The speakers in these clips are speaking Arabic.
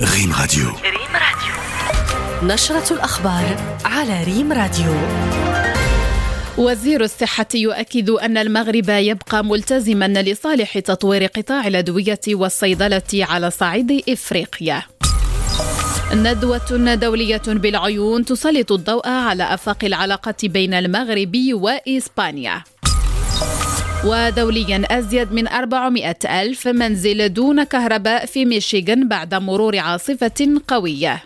ريم راديو ريم راديو نشرة الأخبار على ريم راديو وزير الصحة يؤكد أن المغرب يبقى ملتزما لصالح تطوير قطاع الأدوية والصيدلة على صعيد إفريقيا. ندوة دولية بالعيون تسلط الضوء على آفاق العلاقة بين المغرب وإسبانيا. ودوليا أزيد من 400 ألف منزل دون كهرباء في ميشيغان بعد مرور عاصفة قوية.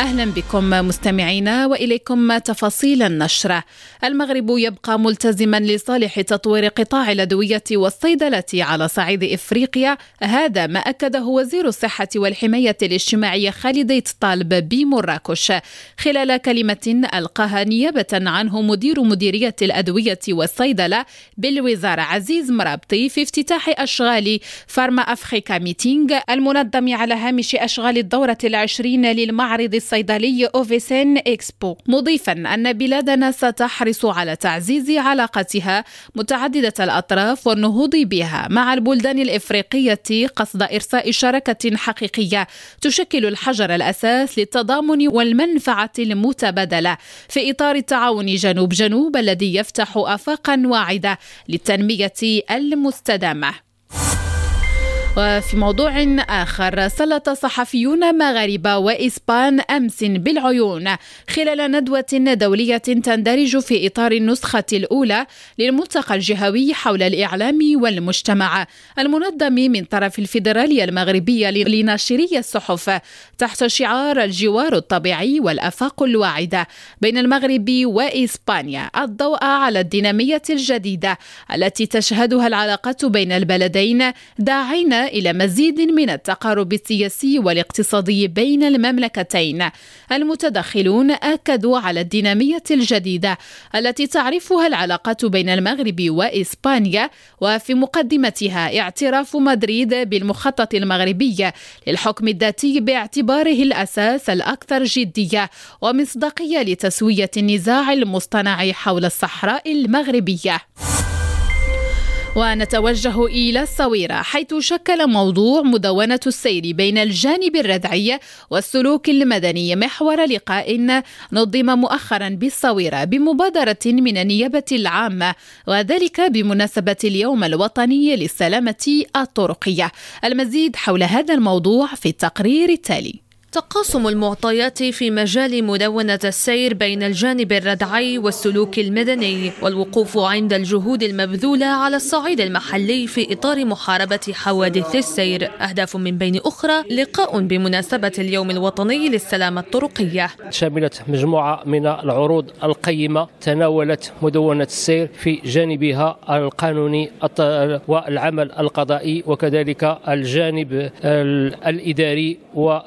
أهلا بكم مستمعينا وإليكم تفاصيل النشرة. المغرب يبقى ملتزما لصالح تطوير قطاع الأدوية والصيدلة على صعيد إفريقيا، هذا ما أكده وزير الصحة والحماية الاجتماعيه خالد طالب بمراكش خلال كلمة ألقاها نيابة عنه مدير مديرية الأدوية والصيدلة بالوزارة عزيز مرابطي في افتتاح أشغال Pharma Africa Meeting المنظم على هامش أشغال الدورة العشرين للمعرض الصيدلي Officine Expo. مضيفا أن بلادنا ستحرص على تعزيز علاقتها متعددة الأطراف والنهوض بها مع البلدان الإفريقية قصد إرساء شراكة حقيقية تشكل الحجر الأساس للتضامن والمنفعة المتبادلة في إطار التعاون جنوب جنوب الذي يفتح آفاقا واعدة للتنمية المستدامة. وفي موضوع آخر سلط صحفيون مغاربة وإسبان أمس بالعيون خلال ندوة دولية تندرج في إطار النسخة الأولى للملتقى الجهوي حول الإعلام والمجتمع المنظم من طرف الفيدرالية المغربية لناشري الصحف تحت شعار الجوار الطبيعي والآفاق الواعدة بين المغرب وإسبانيا الضوء على الدينامية الجديدة التي تشهدها العلاقات بين البلدين داعين إلى مزيد من التقارب السياسي والاقتصادي بين المملكتين. المتدخلون أكدوا على الدينامية الجديدة التي تعرفها العلاقات بين المغرب وإسبانيا وفي مقدمتها اعتراف مدريد بالمخطط المغربي للحكم الذاتي باعتباره الأساس الأكثر جدية ومصداقية لتسوية النزاع المصطنع حول الصحراء المغربية. ونتوجه إلى الصويرة حيث شكل موضوع مدونة السير بين الجانب الردعي والسلوك المدني محور لقاء نظم مؤخرا بالصويرة بمبادرة من النيابة العامة وذلك بمناسبة اليوم الوطني للسلامة الطرقية. المزيد حول هذا الموضوع في التقرير التالي. تقاسم المعطيات في مجال مدونة السير بين الجانب الردعي والسلوك المدني والوقوف عند الجهود المبذولة على الصعيد المحلي في إطار محاربة حوادث السير. أهداف من بين أخرى لقاء بمناسبة اليوم الوطني للسلامة الطرقية. شملت مجموعة من العروض القيمة تناولت مدونة السير في جانبها القانوني والعمل القضائي وكذلك الجانب الإداري و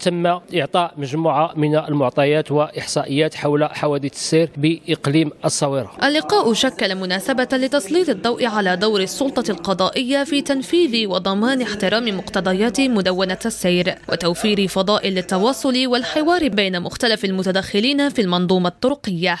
تم إعطاء مجموعة من المعطيات وإحصائيات حول حوادث السير بإقليم الصويرة. اللقاء شكل مناسبة لتسليط الضوء على دور السلطة القضائية في تنفيذ وضمان احترام مقتضيات مدونة السير وتوفير فضاء للتواصل والحوار بين مختلف المتدخلين في المنظومة الطرقية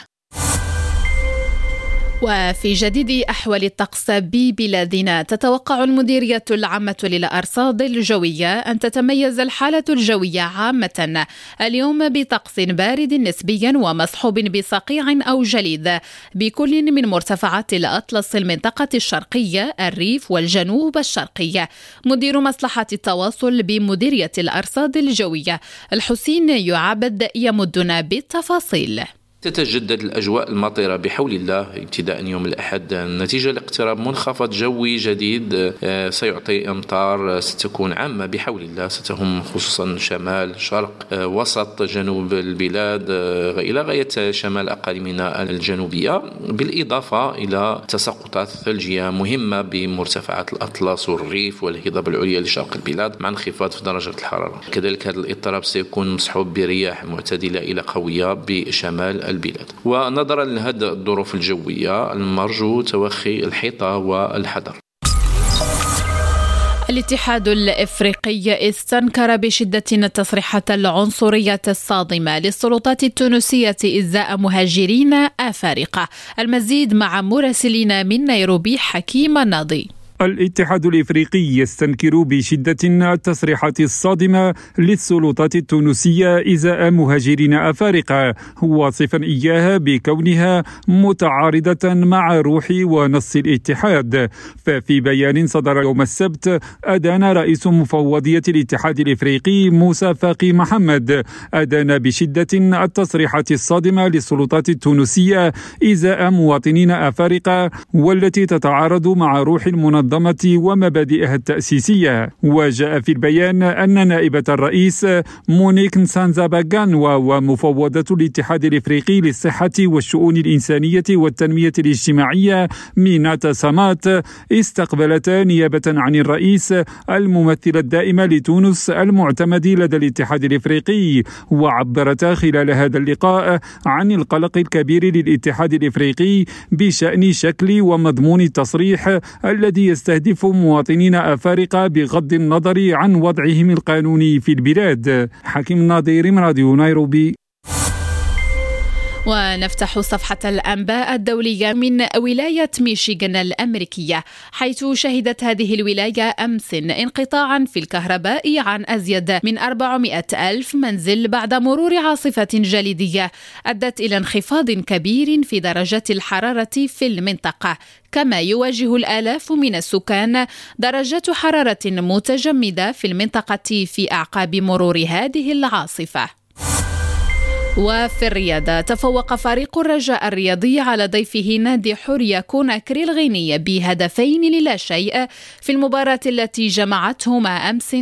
وفي جديد أحوال الطقس ببلادنا تتوقع المديرية العامة للأرصاد الجوية أن تتميز الحالة الجوية عامة. اليوم بطقس بارد نسبيا ومصحوب بصقيع أو جليد. بكل من مرتفعات الأطلس المنطقة الشرقية الريف والجنوب الشرقي. مدير مصلحة التواصل بمديرية الأرصاد الجوية الحسين يعبد يمدنا بالتفاصيل. تتجدد الأجواء المطرة بحول الله ابتداء يوم الأحد نتيجة لاقتراب منخفض جوي جديد آه، سيعطي أمطار ستكون عامة بحول الله ستهم خصوصا شمال شرق آه، وسط جنوب البلاد آه، إلى غاية شمال أقاليمنا الجنوبية بالإضافة إلى تساقطات ثلجية مهمة بمرتفعات الأطلس والريف والهضاب العليا لشرق البلاد مع انخفاض في درجة الحرارة. كذلك هذا الاضطراب سيكون مصحوب برياح معتدلة إلى قوية بشمال البلاد. ونظرا لهذه الظروف الجوية المرجو توخي الحيطة والحذر. الاتحاد الإفريقي استنكر بشدة التصريحات العنصرية الصادمة للسلطات التونسية إزاء مهاجرين أفارقة. المزيد مع مراسلين من نيروبي حكيم الناضي الاتحاد الإفريقي يستنكر بشدة التصريحات الصادمة للسلطات التونسية إزاء مهاجرين أفارقة واصفا إياها بكونها متعارضة مع روح ونص الاتحاد. ففي بيان صدر يوم السبت أدان رئيس مفوضية الاتحاد الإفريقي موسى فاقي محمد أدان بشدة التصريحات الصادمة للسلطات التونسية إزاء مواطنين أفارقة والتي تتعارض مع روح المنظمة ومبادئها التأسيسية. وجاء في البيان أن نائبة الرئيس مونيك نسانزا باغانوا ومفوضه الاتحاد الإفريقي للصحة والشؤون الإنسانية والتنمية الاجتماعية ميناتا سامات استقبلتا نيابة عن الرئيس الممثل الدائم لتونس المعتمد لدى الاتحاد الإفريقي. وعبرتا خلال هذا اللقاء عن القلق الكبير للاتحاد الإفريقي بشأن شكل ومضمون التصريح الذي يستهدف مواطنين أفارقة بغض النظر عن وضعهم القانوني في البلاد. حكيم ناظر راديو نيروبي. ونفتح صفحة الأنباء الدولية من ولاية ميشيغان الأمريكية حيث شهدت هذه الولاية أمس انقطاعا في الكهرباء عن أزيد من 400 ألف منزل بعد مرور عاصفة جليدية أدت إلى انخفاض كبير في درجات الحرارة في المنطقة كما يواجه الآلاف من السكان درجات حرارة متجمدة في المنطقة في أعقاب مرور هذه العاصفة. وفي الرياضة تفوق فريق الرجاء الرياضي على ضيفه نادي حوريا كوناكري الغيني بهدفين للا شيء في المباراة التي جمعتهما أمس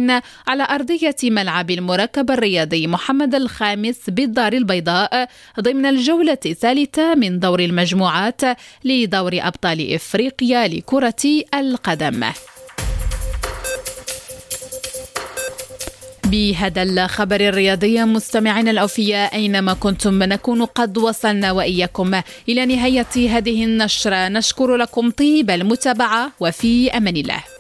على أرضية ملعب المركب الرياضي محمد الخامس بالدار البيضاء ضمن الجولة الثالثة من دور المجموعات لدور أبطال إفريقيا لكرة القدم. بهذا الخبر الرياضي مستمعينا الأوفياء أينما كنتم نكون قد وصلنا وإياكم إلى نهاية هذه النشرة. نشكر لكم طيب المتابعة وفي أمان الله.